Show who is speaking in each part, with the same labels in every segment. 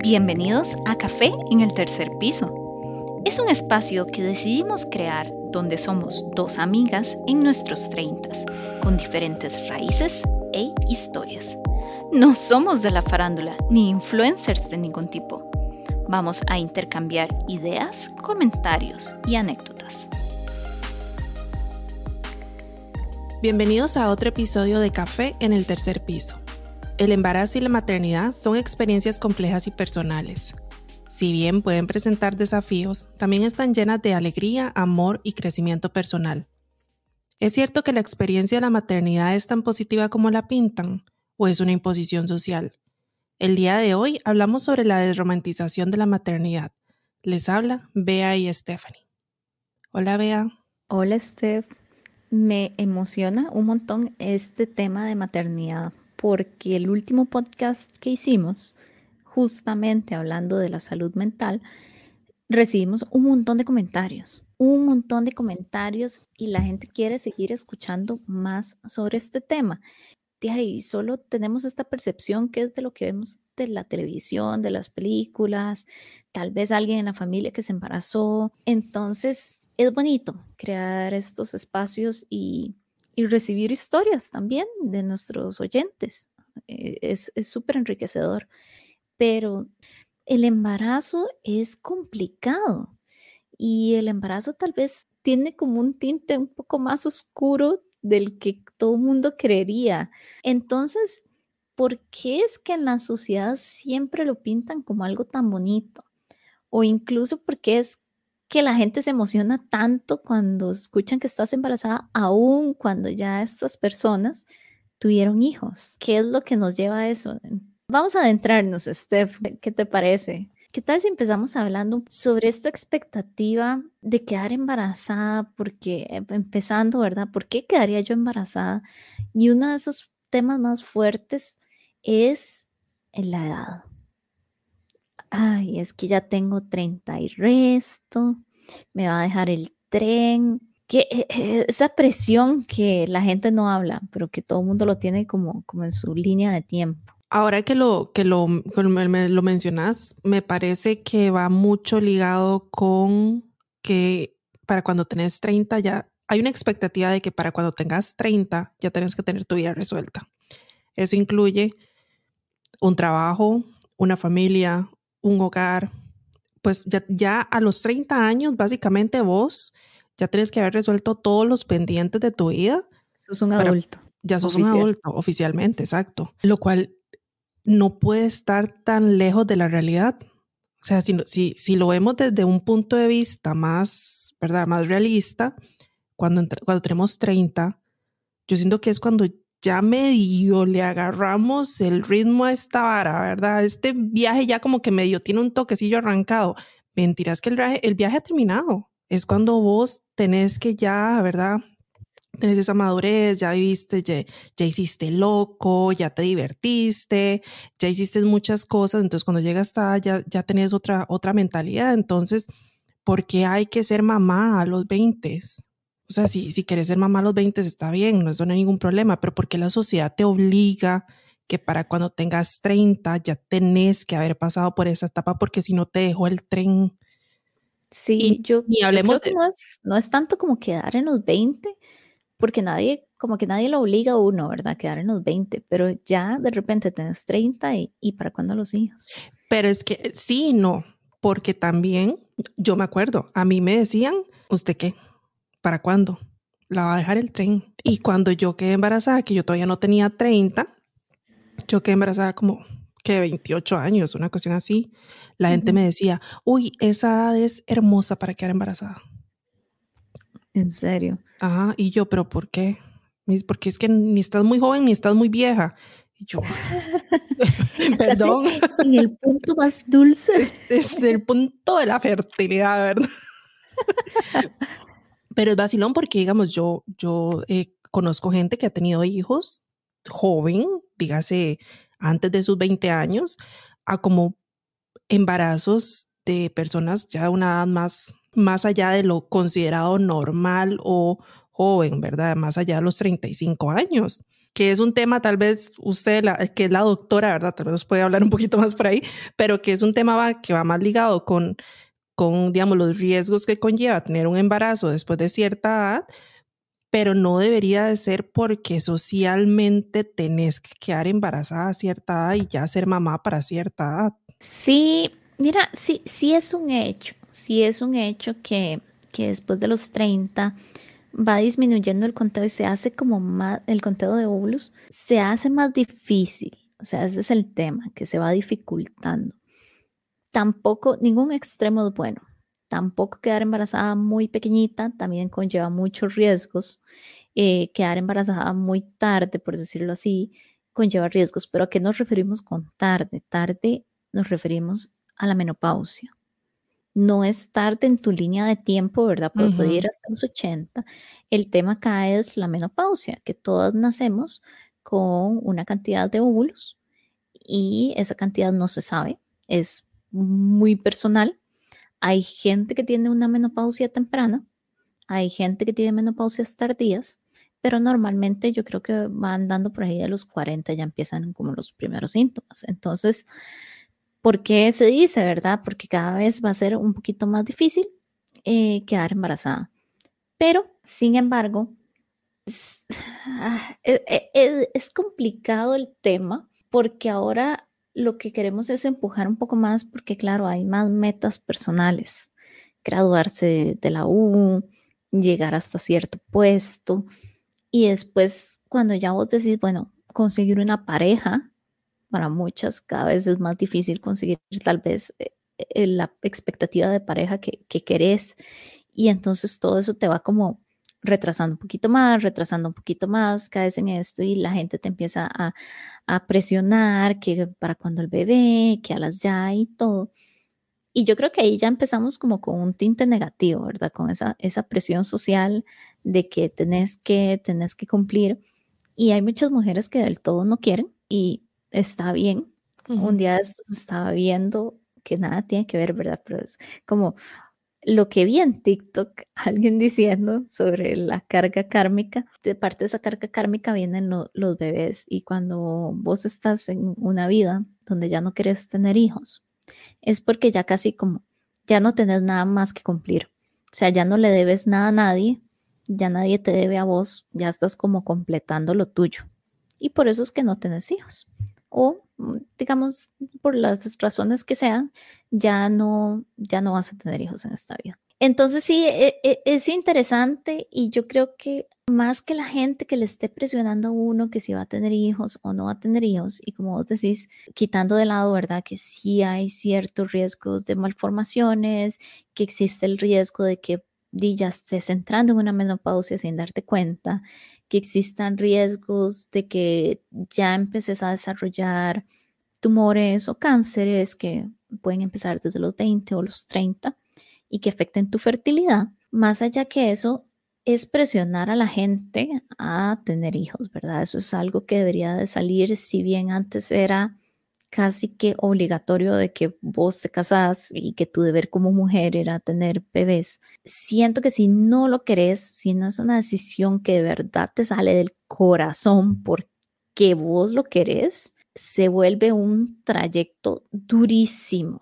Speaker 1: Bienvenidos a Café en el Tercer Piso. Es un espacio que decidimos crear donde somos dos amigas en nuestros treintas, con diferentes raíces e historias. No somos de la farándula ni influencers de ningún tipo. Vamos a intercambiar ideas, comentarios y anécdotas.
Speaker 2: Bienvenidos a otro episodio de Café en el Tercer Piso. El embarazo y la maternidad son experiencias complejas y personales. Si bien pueden presentar desafíos, también están llenas de alegría, amor y crecimiento personal. ¿Es cierto que la experiencia de la maternidad es tan positiva como la pintan? ¿O es una imposición social? El día de hoy hablamos sobre la desromantización de la maternidad. Les habla Bea y Stephanie. Hola Bea.
Speaker 1: Hola Steph. Me emociona un montón este tema de maternidad porque el último podcast que hicimos, justamente hablando de la salud mental, recibimos un montón de comentarios, un montón de comentarios y la gente quiere seguir escuchando más sobre este tema. Y solo tenemos esta percepción que es de lo que vemos de la televisión, de las películas, tal vez alguien en la familia que se embarazó. Entonces, es bonito crear estos espacios y y recibir historias también de nuestros oyentes. Eh, es súper enriquecedor, pero el embarazo es complicado y el embarazo tal vez tiene como un tinte un poco más oscuro del que todo el mundo creería. Entonces, ¿por qué es que en la sociedad siempre lo pintan como algo tan bonito? O incluso porque es que la gente se emociona tanto cuando escuchan que estás embarazada, aún cuando ya estas personas tuvieron hijos. ¿Qué es lo que nos lleva a eso? Vamos a adentrarnos, Steph, ¿qué te parece? ¿Qué tal si empezamos hablando sobre esta expectativa de quedar embarazada? Porque eh, empezando, ¿verdad? ¿Por qué quedaría yo embarazada? Y uno de esos temas más fuertes es la edad ay, es que ya tengo 30 y resto, me va a dejar el tren. Que e, e, esa presión que la gente no habla, pero que todo el mundo lo tiene como, como en su línea de tiempo.
Speaker 2: Ahora que lo que lo, me, lo mencionas, me parece que va mucho ligado con que para cuando tenés 30 ya hay una expectativa de que para cuando tengas 30 ya tienes que tener tu vida resuelta. Eso incluye un trabajo, una familia, un hogar, pues ya, a los 30 años, básicamente vos ya tienes que haber resuelto todos los pendientes de tu vida.
Speaker 1: Sos un adulto.
Speaker 2: Ya sos un adulto, oficialmente, exacto. Lo cual no puede estar tan lejos de la realidad. O sea, si, si, si lo vemos desde un punto de vista más, ¿verdad? Más realista, cuando, cuando tenemos 30, yo siento que es cuando ya medio le agarramos el ritmo a esta vara, ¿verdad? Este viaje ya como que medio tiene un toquecillo arrancado. Mentiras que el viaje, el viaje ha terminado. Es cuando vos tenés que ya, ¿verdad? Tenés esa madurez, ya viviste, ya, ya hiciste loco, ya te divertiste, ya hiciste muchas cosas. Entonces, cuando llegas hasta ya, ya tenés otra, otra mentalidad. Entonces, ¿por qué hay que ser mamá a los 20? O sea, si, si quieres ser mamá a los 20 está bien, no es ningún problema, pero porque la sociedad te obliga que para cuando tengas 30 ya tenés que haber pasado por esa etapa porque si no te dejó el tren.
Speaker 1: Sí, yo, hablemos creo que no, es, no es tanto como quedar en los 20, porque nadie, como que nadie lo obliga a uno, ¿verdad? Quedar en los 20, pero ya de repente tenés 30 y, y para cuándo los hijos.
Speaker 2: Pero es que sí, no, porque también yo me acuerdo, a mí me decían, ¿usted qué? ¿Para cuándo? La va a dejar el tren. Y cuando yo quedé embarazada, que yo todavía no tenía 30, yo quedé embarazada como que 28 años, una cuestión así. La gente me decía, uy, esa edad es hermosa para quedar embarazada.
Speaker 1: ¿En serio?
Speaker 2: Ajá, y yo, pero ¿por qué? Porque es que ni estás muy joven ni estás muy vieja. Y yo,
Speaker 1: perdón. En el punto más dulce.
Speaker 2: Es, es el punto de la fertilidad, ¿verdad? Pero es vacilón porque, digamos, yo, yo eh, conozco gente que ha tenido hijos joven, dígase antes de sus 20 años, a como embarazos de personas ya de una edad más, más allá de lo considerado normal o joven, ¿verdad? Más allá de los 35 años, que es un tema, tal vez usted, que es la doctora, ¿verdad? Tal vez nos puede hablar un poquito más por ahí, pero que es un tema que va más ligado con, con, digamos, los riesgos que conlleva tener un embarazo después de cierta edad, pero no debería de ser porque socialmente tenés que quedar embarazada a cierta edad y ya ser mamá para cierta edad.
Speaker 1: Sí, mira, sí, sí es un hecho, sí es un hecho que, que después de los 30 va disminuyendo el conteo y se hace como más, el conteo de óvulos se hace más difícil. O sea, ese es el tema, que se va dificultando. Tampoco, ningún extremo es bueno. Tampoco quedar embarazada muy pequeñita también conlleva muchos riesgos. Eh, quedar embarazada muy tarde, por decirlo así, conlleva riesgos. Pero ¿a qué nos referimos con tarde? Tarde nos referimos a la menopausia no es tarde en tu línea de tiempo, ¿verdad? Puede ir hasta los 80. El tema acá es la menopausia, que todas nacemos con una cantidad de óvulos y esa cantidad no se sabe, es muy personal. Hay gente que tiene una menopausia temprana, hay gente que tiene menopausias tardías, pero normalmente yo creo que van dando por ahí de los 40 ya empiezan como los primeros síntomas. Entonces, ¿Por qué se dice, verdad? Porque cada vez va a ser un poquito más difícil eh, quedar embarazada. Pero, sin embargo, es, e, e, e, es, complicado el tema porque ahora lo que queremos es empujar un poco más porque, claro, hay más metas personales. Graduarse de la U, llegar hasta cierto puesto y después cuando ya vos decís, bueno, conseguir una pareja, para muchas cada vez es más difícil conseguir tal vez eh, eh, la expectativa de pareja que, que querés y entonces todo eso te va como retrasando un poquito más, retrasando un poquito más, caes en esto y la gente te empieza a, a presionar que para cuando el bebé, que a las ya y todo. Y yo creo que ahí ya empezamos como con un tinte negativo, ¿verdad? Con esa, esa presión social de que tenés que, tenés que cumplir. Y hay muchas mujeres que del todo no quieren y está bien. Un día estaba viendo que nada tiene que ver, ¿verdad? Pero es como lo que vi en TikTok, alguien diciendo sobre la carga kármica. De parte de esa carga kármica vienen los bebés y cuando vos estás en una vida donde ya no quieres tener hijos, es porque ya casi como, ya no tenés nada más que cumplir. O sea, ya no le debes nada a nadie, ya nadie te debe a vos, ya estás como completando lo tuyo. Y por eso es que no tenés hijos o digamos por las razones que sean, ya no, ya no vas a tener hijos en esta vida. Entonces sí, e, e, es interesante y yo creo que más que la gente que le esté presionando a uno que si va a tener hijos o no va a tener hijos, y como vos decís, quitando de lado, ¿verdad? Que sí hay ciertos riesgos de malformaciones, que existe el riesgo de que ya estés entrando en una menopausia sin darte cuenta, que existan riesgos de que ya empeces a desarrollar tumores o cánceres que pueden empezar desde los 20 o los 30 y que afecten tu fertilidad. Más allá que eso, es presionar a la gente a tener hijos, ¿verdad? Eso es algo que debería de salir, si bien antes era casi que obligatorio de que vos te casás y que tu deber como mujer era tener bebés. Siento que si no lo querés, si no es una decisión que de verdad te sale del corazón porque vos lo querés, se vuelve un trayecto durísimo.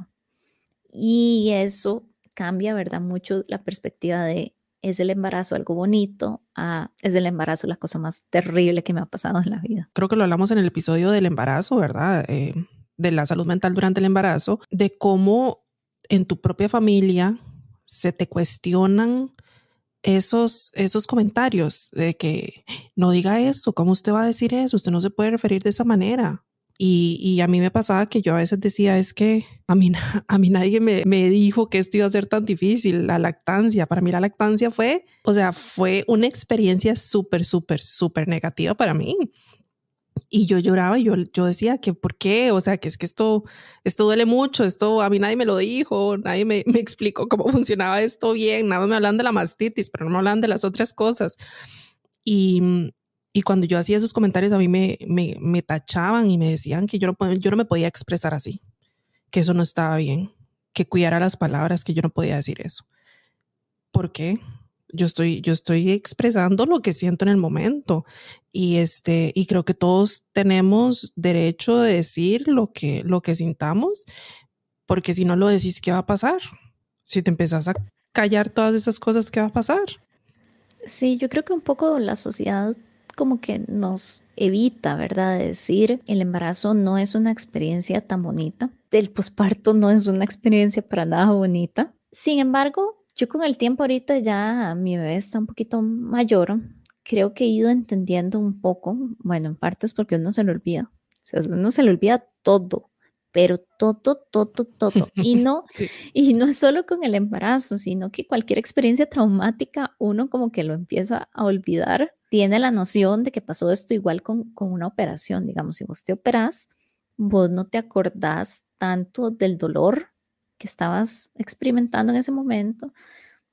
Speaker 1: Y eso cambia, ¿verdad? Mucho la perspectiva de es el embarazo algo bonito, a es el embarazo la cosa más terrible que me ha pasado en la vida.
Speaker 2: Creo que lo hablamos en el episodio del embarazo, ¿verdad? Eh, de la salud mental durante el embarazo, de cómo en tu propia familia se te cuestionan esos, esos comentarios de que no diga eso, ¿cómo usted va a decir eso? Usted no se puede referir de esa manera. Y, y, a mí me pasaba que yo a veces decía, es que a mí, a mí nadie me, me, dijo que esto iba a ser tan difícil, la lactancia. Para mí la lactancia fue, o sea, fue una experiencia súper, súper, súper negativa para mí. Y yo lloraba y yo, yo decía que por qué, o sea, que es que esto, esto duele mucho, esto a mí nadie me lo dijo, nadie me, me explicó cómo funcionaba esto bien, nada me hablan de la mastitis, pero no me hablan de las otras cosas. Y, y cuando yo hacía esos comentarios a mí me, me, me tachaban y me decían que yo no, yo no me podía expresar así, que eso no estaba bien, que cuidara las palabras, que yo no podía decir eso. ¿Por qué? Yo estoy, yo estoy expresando lo que siento en el momento. Y este, y creo que todos tenemos derecho de decir lo que, lo que sintamos, porque si no lo decís, ¿qué va a pasar? Si te empezás a callar todas esas cosas, ¿qué va a pasar?
Speaker 1: Sí, yo creo que un poco la sociedad como que nos evita, ¿verdad? decir, el embarazo no es una experiencia tan bonita, el posparto no es una experiencia para nada bonita. Sin embargo, yo con el tiempo ahorita ya mi bebé está un poquito mayor, creo que he ido entendiendo un poco, bueno, en parte es porque uno se lo olvida, o sea, uno se le olvida todo, pero todo, todo, todo. Y no, y no es solo con el embarazo, sino que cualquier experiencia traumática uno como que lo empieza a olvidar. Tiene la noción de que pasó esto igual con, con una operación, digamos, si vos te operás, vos no te acordás tanto del dolor que estabas experimentando en ese momento.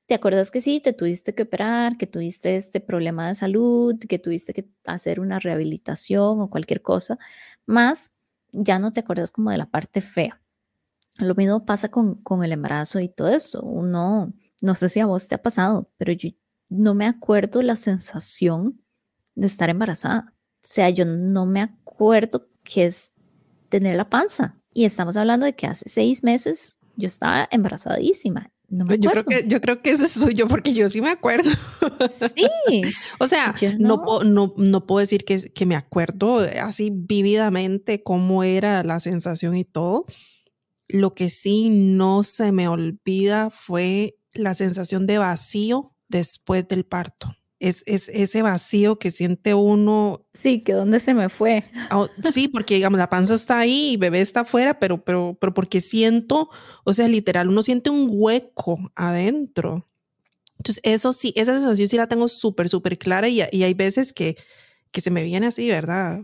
Speaker 1: ¿Te acuerdas que sí, te tuviste que operar, que tuviste este problema de salud, que tuviste que hacer una rehabilitación o cualquier cosa? Más, ya no te acuerdas como de la parte fea. Lo mismo pasa con, con el embarazo y todo esto. Uno, no sé si a vos te ha pasado, pero yo no me acuerdo la sensación de estar embarazada. O sea, yo no me acuerdo qué es tener la panza. Y estamos hablando de que hace seis meses yo estaba embarazadísima. No me
Speaker 2: yo creo que yo creo que eso es suyo porque yo sí me acuerdo.
Speaker 1: Sí.
Speaker 2: o sea, no. No, no, puedo decir que, que me acuerdo así vividamente cómo era la sensación y todo. Lo que sí no se me olvida fue la sensación de vacío después del parto es, ese vacío que siente uno.
Speaker 1: Sí, que dónde se me fue.
Speaker 2: Ah, sí, porque digamos, la panza está ahí y bebé está afuera, pero, pero, pero porque siento, o sea, literal, uno siente un hueco adentro. Entonces, eso sí, esa sensación sí la tengo súper, súper clara y, y, hay veces que, que se me viene así, ¿verdad?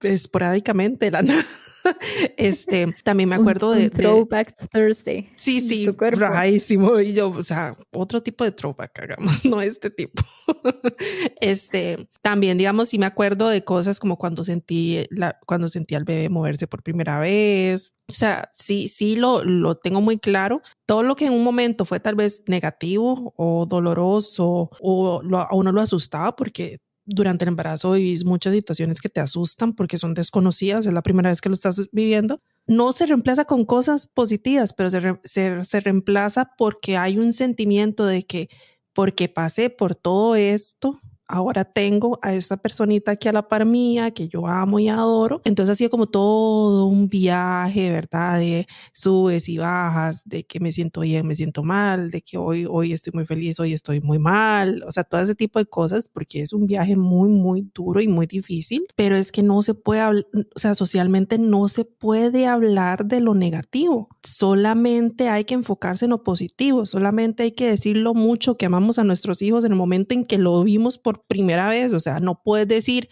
Speaker 2: Esporádicamente, la este, también me acuerdo de,
Speaker 1: Throwback Thursday.
Speaker 2: Sí, sí, raísimo. Y yo, o sea, otro tipo de throwback hagamos, no este tipo. este, también, digamos, sí me acuerdo de cosas como cuando sentí la, cuando sentí al bebé moverse por primera vez. O sea, sí, sí lo, lo tengo muy claro. Todo lo que en un momento fue tal vez negativo o doloroso o lo, a uno lo asustaba porque durante el embarazo vivís muchas situaciones que te asustan porque son desconocidas, es la primera vez que lo estás viviendo. No se reemplaza con cosas positivas, pero se, se, se reemplaza porque hay un sentimiento de que porque pasé por todo esto, ahora tengo a esa personita aquí a la par mía que yo amo y adoro. Entonces ha sido como todo un viaje, ¿verdad? De subes y bajas, de que me siento bien, me siento mal, de que hoy, hoy estoy muy feliz, hoy estoy muy mal, o sea, todo ese tipo de cosas, porque es un viaje muy, muy duro y muy difícil, pero es que no se puede o sea, socialmente no se puede hablar de lo negativo, solamente hay que enfocarse en lo positivo, solamente hay que decir lo mucho que amamos a nuestros hijos en el momento en que lo vimos por primera vez, o sea, no puedes decir,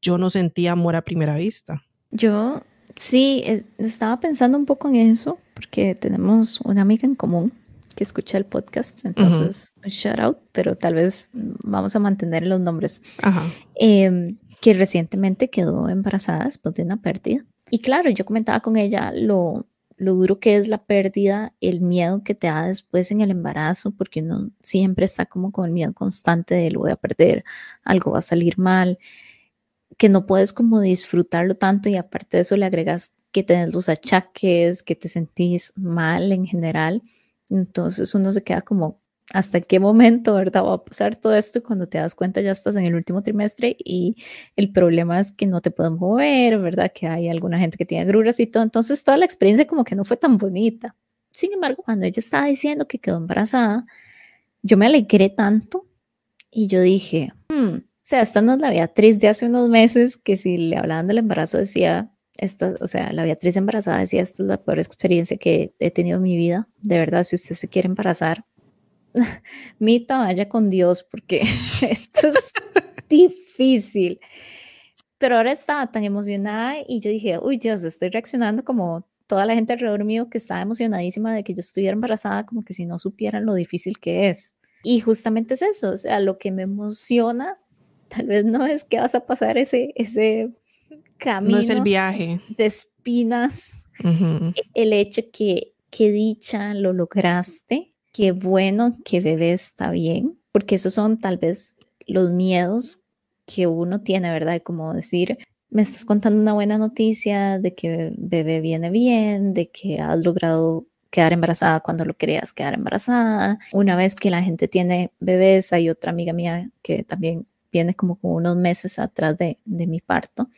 Speaker 2: yo no sentí amor a primera vista.
Speaker 1: Yo sí, eh, estaba pensando un poco en eso, porque tenemos una amiga en común que escucha el podcast, entonces, un shout out, pero tal vez vamos a mantener los nombres, em, que recientemente quedó embarazada después de una pérdida. Y claro, yo comentaba con ella lo, lo duro que es la pérdida, el miedo que te da después en el embarazo, porque uno siempre está como con el miedo constante de lo voy a perder, algo va a salir mal, que no puedes como disfrutarlo tanto y aparte de eso le agregas que tenés los achaques, que te sentís mal en general. Entonces uno se queda como hasta qué momento, ¿verdad? Va a pasar todo esto y cuando te das cuenta ya estás en el último trimestre y el problema es que no te pueden mover, ¿verdad? Que hay alguna gente que tiene gruras y todo. Entonces toda la experiencia como que no fue tan bonita. Sin embargo, cuando ella estaba diciendo que quedó embarazada, yo me alegré tanto y yo dije, hmm, o sea, esta no es la Beatriz de hace unos meses que si le hablaban del embarazo decía, esta, o sea, la Beatriz embarazada decía, esta es la peor experiencia que he tenido en mi vida. De verdad, si usted se quiere embarazar, Mita, vaya con Dios, porque esto es difícil. Pero ahora estaba tan emocionada y yo dije, uy Dios, estoy reaccionando como toda la gente alrededor mío que estaba emocionadísima de que yo estuviera embarazada, como que si no supieran lo difícil que es. Y justamente es eso, o sea, lo que me emociona, tal vez no es que vas a pasar ese, ese camino.
Speaker 2: No es el viaje.
Speaker 1: De espinas, el hecho que, que dicha lo lograste, qué bueno que bebé está bien, porque esos son tal vez los miedos que uno tiene, ¿verdad? Como decir, me estás contando una buena noticia de que bebé viene bien, de que has logrado quedar embarazada cuando lo querías quedar embarazada. Una vez que la gente tiene bebés, hay otra amiga mía que también viene como unos meses atrás de mi parto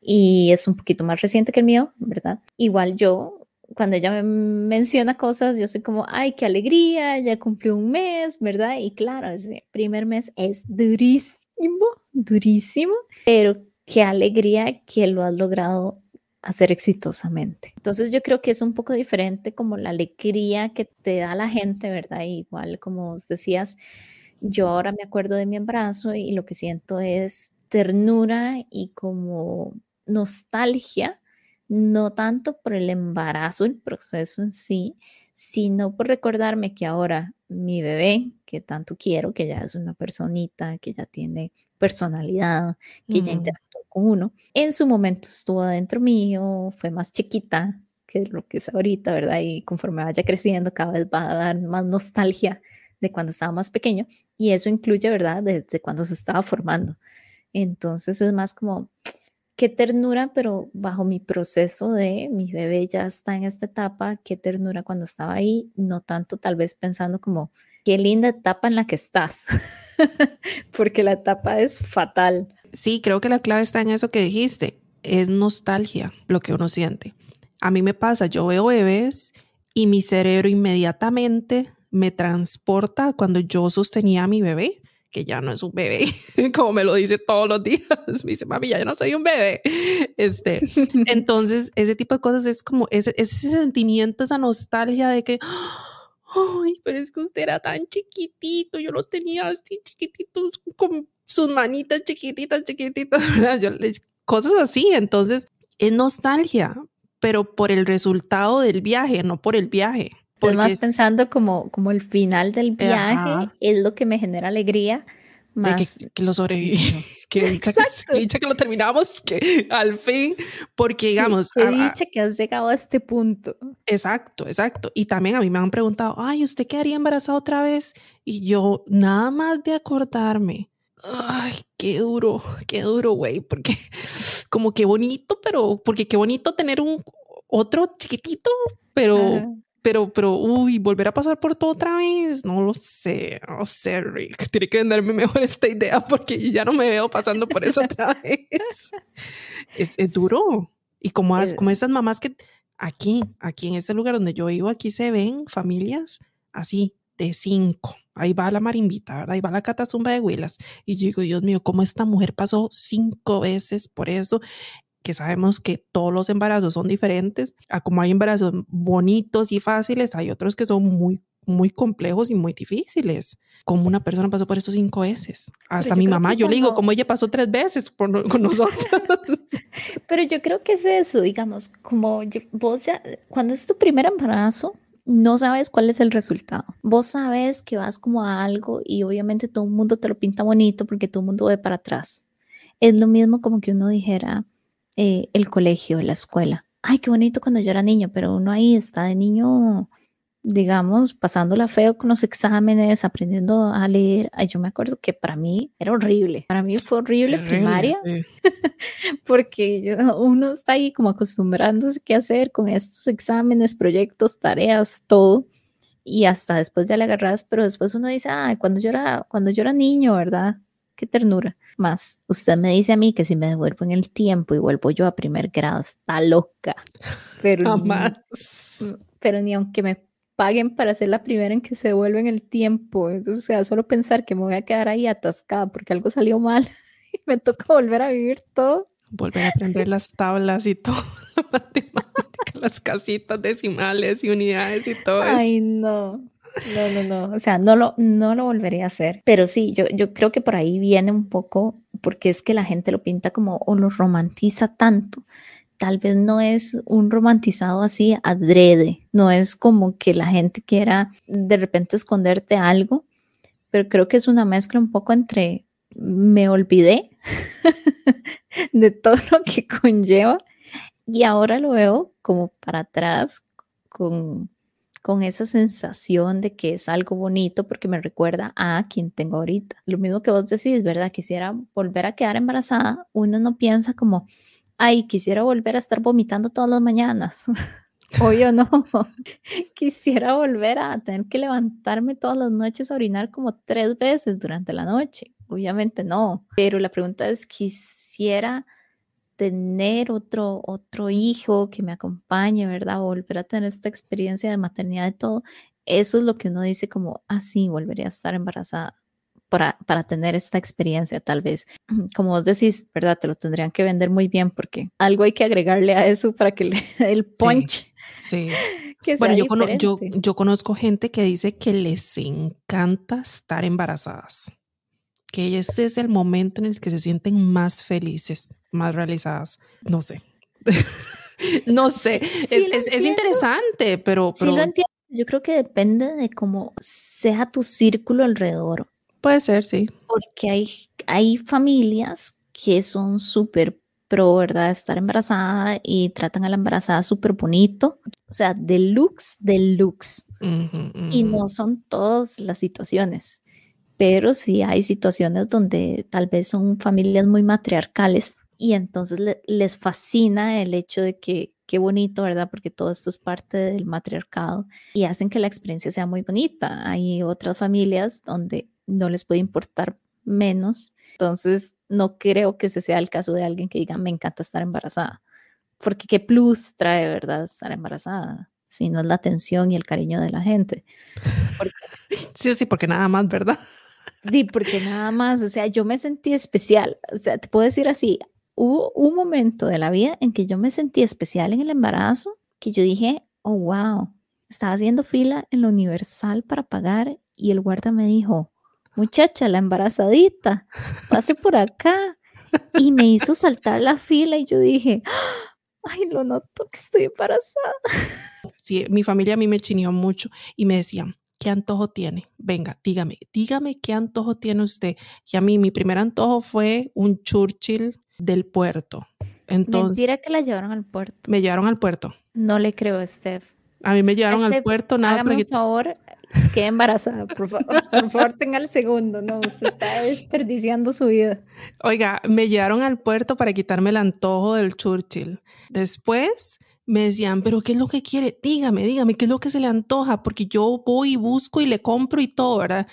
Speaker 1: y es un poquito más reciente que el mío, ¿verdad? Igual yo, cuando ella me menciona cosas, yo soy como, ay, qué alegría, ya cumplió un mes, ¿verdad? Y claro, ese primer mes es durísimo, durísimo, pero qué alegría que lo has logrado hacer exitosamente. Entonces yo creo que es un poco diferente como la alegría que te da la gente, ¿verdad? Igual como decías, yo ahora me acuerdo de mi embarazo y lo que siento es ternura y como nostalgia, no tanto por el embarazo, el proceso en sí, sino por recordarme que ahora mi bebé, que tanto quiero, que ya es una personita, que ya tiene personalidad, que ya interactúa con uno, en su momento estuvo dentro mío, fue más chiquita que lo que es ahorita, ¿verdad? Y conforme vaya creciendo, cada vez va a dar más nostalgia de cuando estaba más pequeño, y eso incluye, ¿verdad?, desde cuando se estaba formando. Entonces es más como, qué ternura, pero bajo mi proceso de mi bebé ya está en esta etapa, qué ternura cuando estaba ahí, no tanto tal vez pensando como, qué linda etapa en la que estás, porque la etapa es fatal.
Speaker 2: Sí, creo que la clave está en eso que dijiste, es nostalgia lo que uno siente. A mí me pasa, yo veo bebés y mi cerebro inmediatamente me transporta cuando yo sostenía a mi bebé que ya no es un bebé, como me lo dice todos los días. Me dice, mami, ya no soy un bebé. Este, entonces, ese tipo de cosas es como ese, ese sentimiento, esa nostalgia de que, ay, pero es que usted era tan chiquitito, yo lo tenía así chiquitito, con sus manitas chiquititas, chiquititas, Yo, cosas así. Entonces, es nostalgia, pero por el resultado del viaje, no por el viaje.
Speaker 1: Porque más pensando como, como el final del viaje es lo que me genera alegría. Más...
Speaker 2: Que, lo sobreviví, que dicha que, que, lo terminamos, que al fin, porque digamos...
Speaker 1: Que dicha que has llegado a este punto.
Speaker 2: Exacto, exacto. Y también a mí me han preguntado, ay, ¿usted quedaría embarazada otra vez? Y yo, nada más de acordarme, ay, qué duro, qué duro, güey, porque como qué bonito, pero, porque qué bonito tener un otro chiquitito, pero pero, pero, uy, volver a pasar por todo otra vez, no lo sé, no sé, Rick. Tiene que venderme mejor esta idea porque yo ya no me veo pasando por eso otra vez. es, es, duro. Y como, como esas mamás que aquí, aquí en ese lugar donde yo vivo, aquí se ven familias así de cinco. Ahí va la marimbita, ¿verdad? Ahí va la catazumba de huilas. Y yo digo, Dios mío, ¿cómo esta mujer pasó cinco veces por eso? Que sabemos que todos los embarazos son diferentes, a como hay embarazos bonitos y fáciles, hay otros que son muy muy complejos y muy difíciles. Como una persona pasó por estos cinco veces. Hasta mi mamá, yo le digo, como ella pasó tres veces por, con nosotros.
Speaker 1: Pero yo creo que es eso, digamos, como vos ya, cuando es tu primer embarazo, no sabes cuál es el resultado. Vos sabes que vas como a algo y obviamente todo el mundo te lo pinta bonito porque todo el mundo ve para atrás. Es lo mismo como que uno dijera, eh, el colegio, la escuela. Ay, qué bonito cuando yo era niño, pero uno ahí está de niño, digamos, pasándola feo con los exámenes, aprendiendo a leer. Ay, yo me acuerdo que para mí era horrible. Para mí fue horrible, primaria, porque uno está ahí como acostumbrándose qué hacer con estos exámenes, proyectos, tareas, todo. Y hasta después ya le agarras, pero después uno dice, ah, cuando yo era, cuando yo era niño, ¿verdad? Qué ternura. Más, usted me dice a mí que si me devuelvo en el tiempo y vuelvo yo a primer grado, está loca. Pero Jamás. Ni, pero ni aunque me paguen para ser la primera en que se devuelve en el tiempo. Entonces, o sea, solo pensar que me voy a quedar ahí atascada porque algo salió mal y me toca volver a vivir todo.
Speaker 2: Volver a aprender las tablas y todo, la matemática, las casitas decimales y unidades y todo
Speaker 1: eso. Ay, no. No, no, no. O sea, no lo, no lo volvería a hacer. Pero sí, yo, yo creo que por ahí viene un poco, porque es que la gente lo pinta como o lo romantiza tanto. Tal vez no es un romantizado así adrede, no es como que la gente quiera de repente esconderte algo, pero creo que es una mezcla un poco entre me olvidé de todo lo que conlleva y ahora lo veo como para atrás con con esa sensación de que es algo bonito porque me recuerda a quien tengo ahorita. Lo mismo que vos decís, ¿verdad? Quisiera volver a quedar embarazada. Uno no piensa como, ay, quisiera volver a estar vomitando todas las mañanas. o yo no. quisiera volver a tener que levantarme todas las noches a orinar como tres veces durante la noche. Obviamente no. Pero la pregunta es, quisiera tener otro, otro hijo que me acompañe, ¿verdad? Volver a tener esta experiencia de maternidad y todo. Eso es lo que uno dice como, así ah, volvería a estar embarazada para, para tener esta experiencia tal vez. Como vos decís, ¿verdad? Te lo tendrían que vender muy bien porque algo hay que agregarle a eso para que le el punch.
Speaker 2: Sí. bueno, yo, yo, yo conozco gente que dice que les encanta estar embarazadas que ese es el momento en el que se sienten más felices, más realizadas. No sé. no sé. es, interesante, pero, pero...
Speaker 1: Sí, lo entiendo. Yo creo que depende de cómo sea tu círculo alrededor.
Speaker 2: Puede ser, sí.
Speaker 1: Porque hay, hay familias que son súper pro, ¿verdad? Estar embarazada y tratan a la embarazada súper bonito. O sea, deluxe, deluxe. Y no son todas las situaciones pero sí hay situaciones donde tal vez son familias muy matriarcales y entonces les fascina el hecho de que qué bonito, ¿verdad? Porque todo esto es parte del matriarcado y hacen que la experiencia sea muy bonita. Hay otras familias donde no les puede importar menos, entonces no creo que ese sea el caso de alguien que diga, me encanta estar embarazada, porque qué plus trae, ¿verdad? Estar embarazada si no es la atención y el cariño de la gente.
Speaker 2: Sí, sí, porque nada más, ¿verdad?
Speaker 1: Sí, porque nada más, o sea, yo me sentí especial, o sea, te puedo decir así, hubo un momento de la vida en que yo me sentí especial en el embarazo, que yo dije, oh, wow, estaba haciendo fila en la Universal para pagar y el guarda me dijo, muchacha, la embarazadita, pase por acá. Y me hizo saltar la fila y yo dije, ay, lo noto que estoy embarazada.
Speaker 2: Sí, mi familia a mí me chineó mucho y me decían, ¿qué antojo tiene? Venga, dígame, dígame qué antojo tiene usted. Y a mí mi primer antojo fue un Churchill del puerto. Entonces,
Speaker 1: Mentira que la llevaron al puerto.
Speaker 2: Me llevaron al puerto.
Speaker 1: No le creo a Steph.
Speaker 2: A mí me llevaron al puerto, nada
Speaker 1: más. Por favor, quede embarazada, por favor. Por favor, tenga el segundo, no, usted está desperdiciando su vida.
Speaker 2: Oiga, me llevaron al puerto para quitarme el antojo del Churchill. Después me decían, pero ¿qué es lo que quiere? Dígame, dígame, ¿qué es lo que se le antoja? Porque yo voy y busco y le compro y todo, ¿verdad?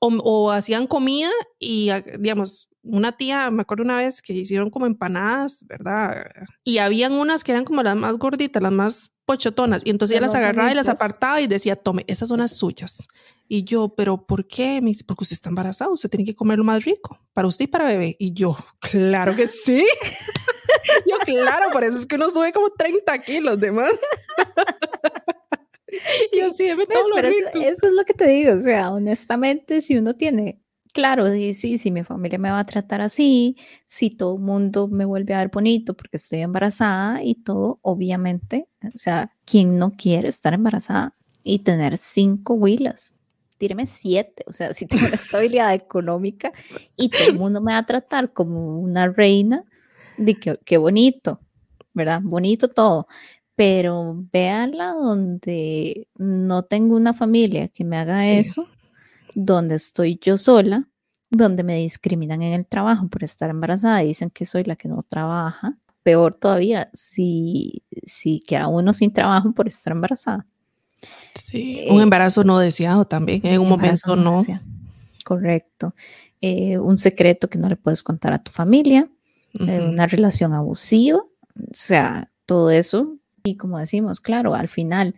Speaker 2: O, hacían comida y, ah, digamos, una tía, me acuerdo una vez que hicieron como empanadas, ¿verdad? Y habían unas que eran como las más gorditas, las más pochotonas, y entonces ella las agarraba y las apartaba y decía, tome, esas son las suyas. Y yo, pero ¿por qué? Me dice, porque usted está embarazada, usted tiene que comer lo más rico, para usted y para bebé. Y yo, claro que sí. Yo, claro, por eso es que uno sube como 30 kilos de más. Yo sí, me pues,
Speaker 1: pero eso, eso, es lo que te digo, o sea, honestamente, si uno tiene, claro, sí, sí, si mi familia me va a tratar así, si todo el mundo me vuelve a ver bonito porque estoy embarazada y todo, obviamente, o sea, ¿quién no quiere estar embarazada y tener cinco huilas? Tíreme siete, o sea, si tengo una estabilidad económica y todo el mundo me va a tratar como una reina, de qué, bonito, ¿verdad? Bonito todo. Pero véanla donde no tengo una familia que me haga eso, donde estoy yo sola, donde me discriminan en el trabajo por estar embarazada y dicen que soy la que no trabaja. Peor todavía, si, si queda uno sin trabajo por estar embarazada.
Speaker 2: Sí, un eh, embarazo no deseado también, en un, momento no.
Speaker 1: Correcto. Eh, un secreto que no le puedes contar a tu familia, una relación abusiva, o sea, todo eso. Y como decimos, claro, al final,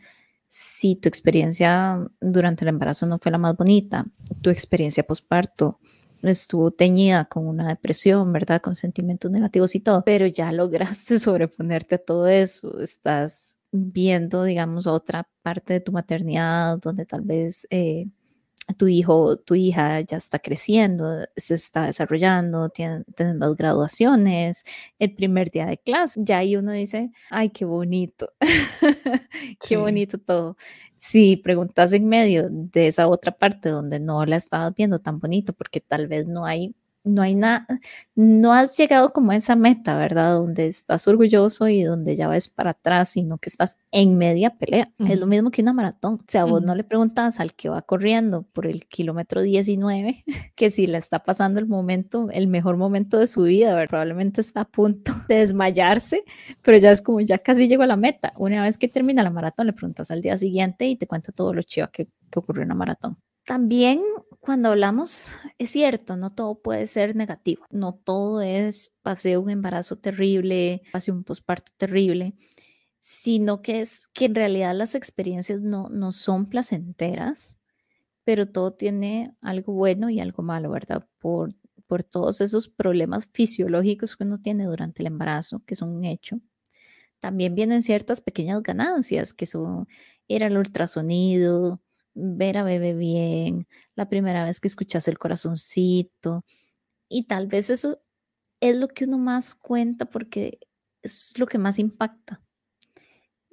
Speaker 1: si tu experiencia durante el embarazo no fue la más bonita, tu experiencia posparto estuvo teñida con una depresión, ¿verdad? Con sentimientos negativos y todo, pero ya lograste sobreponerte a todo eso, estás viendo, digamos, otra parte de tu maternidad donde tal vez eh, tu hijo, tu hija ya está creciendo, se está desarrollando, tienen, las graduaciones, el primer día de clase, ya ahí uno dice, ay, qué bonito, qué bonito todo. Si preguntas en medio de esa otra parte donde no la estabas viendo tan bonito, porque tal vez no hay no hay nada, no has llegado como a esa meta, ¿verdad? Donde estás orgulloso y donde ya ves para atrás, sino que estás en media pelea. Es lo mismo que una maratón. O sea, vos no le preguntas al que va corriendo por el kilómetro 19 que si le está pasando el momento, el mejor momento de su vida, ¿verdad? probablemente está a punto de desmayarse, pero ya es como ya casi llegó a la meta. Una vez que termina la maratón, le preguntas al día siguiente y te cuenta todo lo chido que, que ocurrió en la maratón. También cuando hablamos, es cierto, no todo puede ser negativo, no todo es pasé un embarazo terrible, pasé un posparto terrible, sino que es que en realidad las experiencias no, no son placenteras, pero todo tiene algo bueno y algo malo, ¿verdad? Por, por todos esos problemas fisiológicos que uno tiene durante el embarazo, que son un hecho. También vienen ciertas pequeñas ganancias, que son, era el ultrasonido, ver a bebé bien, la primera vez que escuchas el corazoncito. Y tal vez eso es lo que uno más cuenta porque es lo que más impacta.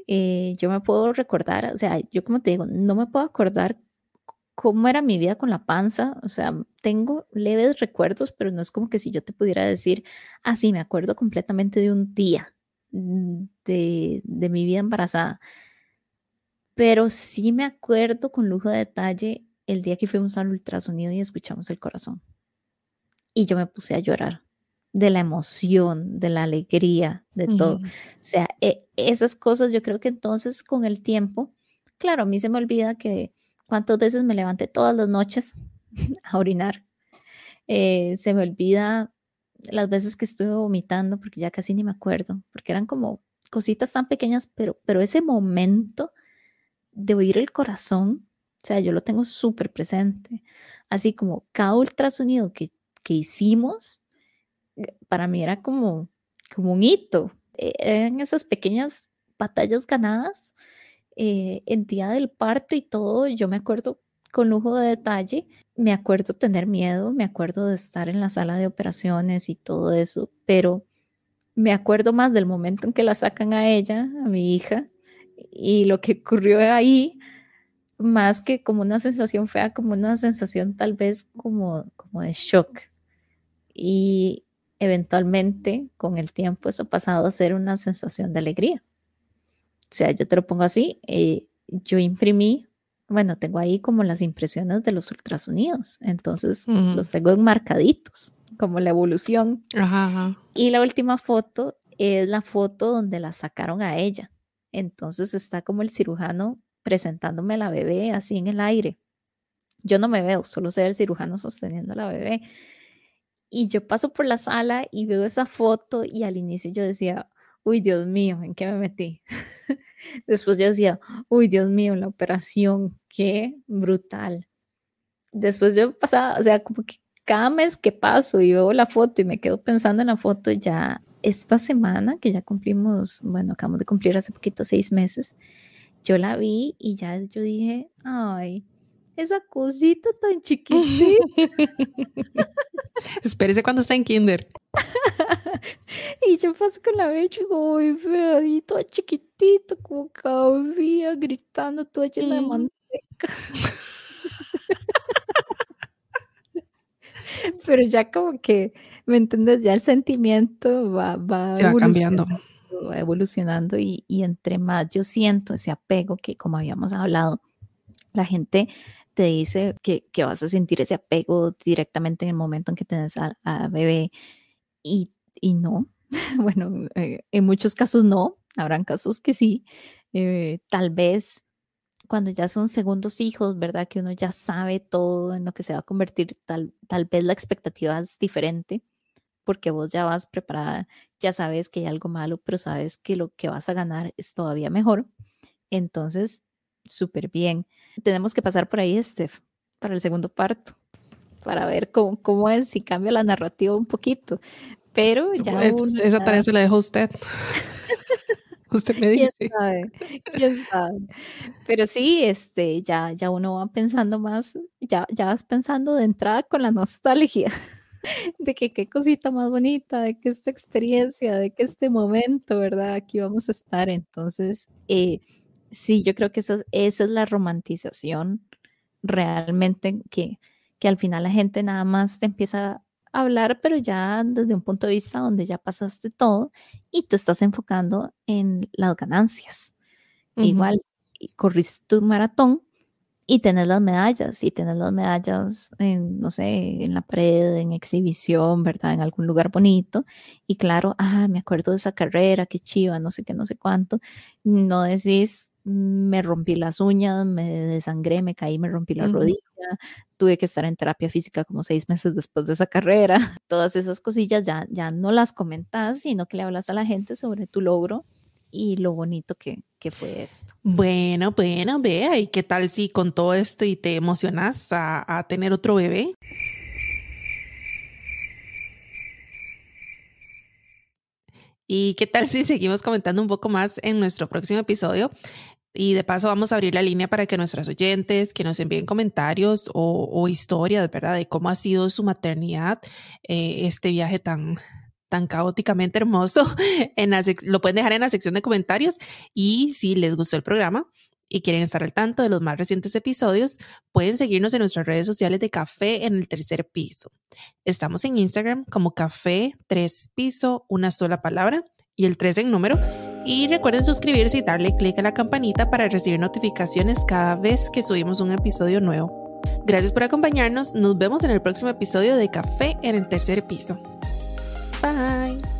Speaker 1: Eh, yo me puedo recordar, o sea, yo como te digo, no me puedo acordar cómo era mi vida con la panza, o sea, tengo leves recuerdos, pero no es como que si yo te pudiera decir, así ah, me acuerdo completamente de un día mm, de, de mi vida embarazada pero sí me acuerdo con lujo de detalle el día que fuimos al ultrasonido y escuchamos el corazón. Y yo me puse a llorar de la emoción, de la alegría, de todo. O sea, e, esas cosas yo creo que entonces con el tiempo, claro, a mí se me olvida que cuántas veces me levanté todas las noches a orinar. Eh, se me olvida las veces que estuve vomitando, porque ya casi ni me acuerdo, porque eran como cositas tan pequeñas, pero, pero ese momento de oír el corazón, o sea, yo lo tengo súper presente, así como cada ultrasonido que, que hicimos, eh, para mí era como, como un hito, e, eran esas pequeñas batallas ganadas eh, en día del parto y todo, yo me acuerdo con lujo de detalle, me acuerdo tener miedo, me acuerdo de estar en la sala de operaciones y todo eso, pero me acuerdo más del momento en que la sacan a ella, a mi hija, y lo que ocurrió ahí, más que como una sensación fea, como una sensación tal vez como, como de shock. Y eventualmente, con el tiempo, eso ha pasado a ser una sensación de alegría. O sea, yo te lo pongo así, eh, yo imprimí, bueno, tengo ahí como las impresiones de los ultrasonidos, entonces los tengo enmarcaditos, como la evolución. Y la última foto es la foto donde la sacaron a ella. Entonces está como el cirujano presentándome a la bebé así en el aire. Yo no me veo, solo sé el cirujano sosteniendo a la bebé. Y yo paso por la sala y veo esa foto y al inicio yo decía, uy, Dios mío, ¿en qué me metí? Después yo decía, uy, Dios mío, la operación, qué brutal. Después yo pasaba, o sea, como que cada mes que paso y veo la foto y me quedo pensando en la foto, ya esta semana, que ya cumplimos, bueno, acabamos de cumplir hace poquito seis meses, yo la vi y ya yo dije, ay, esa cosita tan chiquitita.
Speaker 2: Espérese cuando está en kinder.
Speaker 1: y yo paso con la bebé y ay, y toda chiquitita, como cabía, gritando, toda llena de manteca. Pero ya como que ¿me entiendes? Ya el sentimiento va, va,
Speaker 2: cambiando.
Speaker 1: Va evolucionando y, y entre más yo siento ese apego que como habíamos hablado, la gente te dice que, que, vas a sentir ese apego directamente en el momento en que tienes a, a bebé y, y, no. Bueno, eh, en muchos casos no, habrán casos que sí. Eh, tal vez cuando ya son segundos hijos, ¿verdad? Que uno ya sabe todo en lo que se va a convertir, tal, tal vez la expectativa es diferente porque vos ya vas preparada, ya sabes que hay algo malo, pero sabes que lo que vas a ganar es todavía mejor. Entonces, súper bien. Tenemos que pasar por ahí, Steph, para el segundo parto, para ver cómo, cómo es, si cambia la narrativa un poquito. Pero ya...
Speaker 2: esa tarea se la dejo a usted. Usted me dice.
Speaker 1: ¿Quién sabe? ¿Quién sabe? Pero sí, este, ya, ya uno va pensando más, ya, ya vas pensando de entrada con la nostalgia de que qué cosita más bonita, de que esta experiencia, de que este momento, ¿verdad? Aquí vamos a estar. Entonces, eh, sí, yo creo que esa, esa es la romantización realmente que, que al final la gente nada más te empieza hablar, pero ya desde un punto de vista donde ya pasaste todo y te estás enfocando en las ganancias. Igual, corriste tu maratón y tenés las medallas, y tenés las medallas en, no sé, en la pared, en exhibición, ¿verdad? En algún lugar bonito. Y claro, ah, me acuerdo de esa carrera, qué chiva, no sé qué, no sé cuánto. No decís, me rompí las uñas, me desangré, me caí, me rompí la rodilla, tuve que estar en terapia física como seis meses después de esa carrera. Todas esas cosillas ya, ya no las comentas, sino que le hablas a la gente sobre tu logro y lo bonito que, que fue esto.
Speaker 2: Bueno, bueno, vea, ¿y qué tal si con todo esto y te emocionas a, a tener otro bebé? ¿Y qué tal si seguimos comentando un poco más en nuestro próximo episodio? Y de paso vamos a abrir la línea para que nuestras oyentes que nos envíen comentarios o, o historias, ¿verdad? De cómo ha sido su maternidad, eh, este viaje tan, tan caóticamente hermoso. En lo pueden dejar en la sección de comentarios y si les gustó el programa y quieren estar al tanto de los más recientes episodios, pueden seguirnos en nuestras redes sociales de Café en el tercer piso. Estamos en Instagram como Café 3 piso, una sola palabra y el 3 en número y recuerden suscribirse y darle clic a la campanita para recibir notificaciones cada vez que subimos un episodio nuevo. Gracias por acompañarnos. Nos vemos en el próximo episodio de Café en el tercer piso. Bye.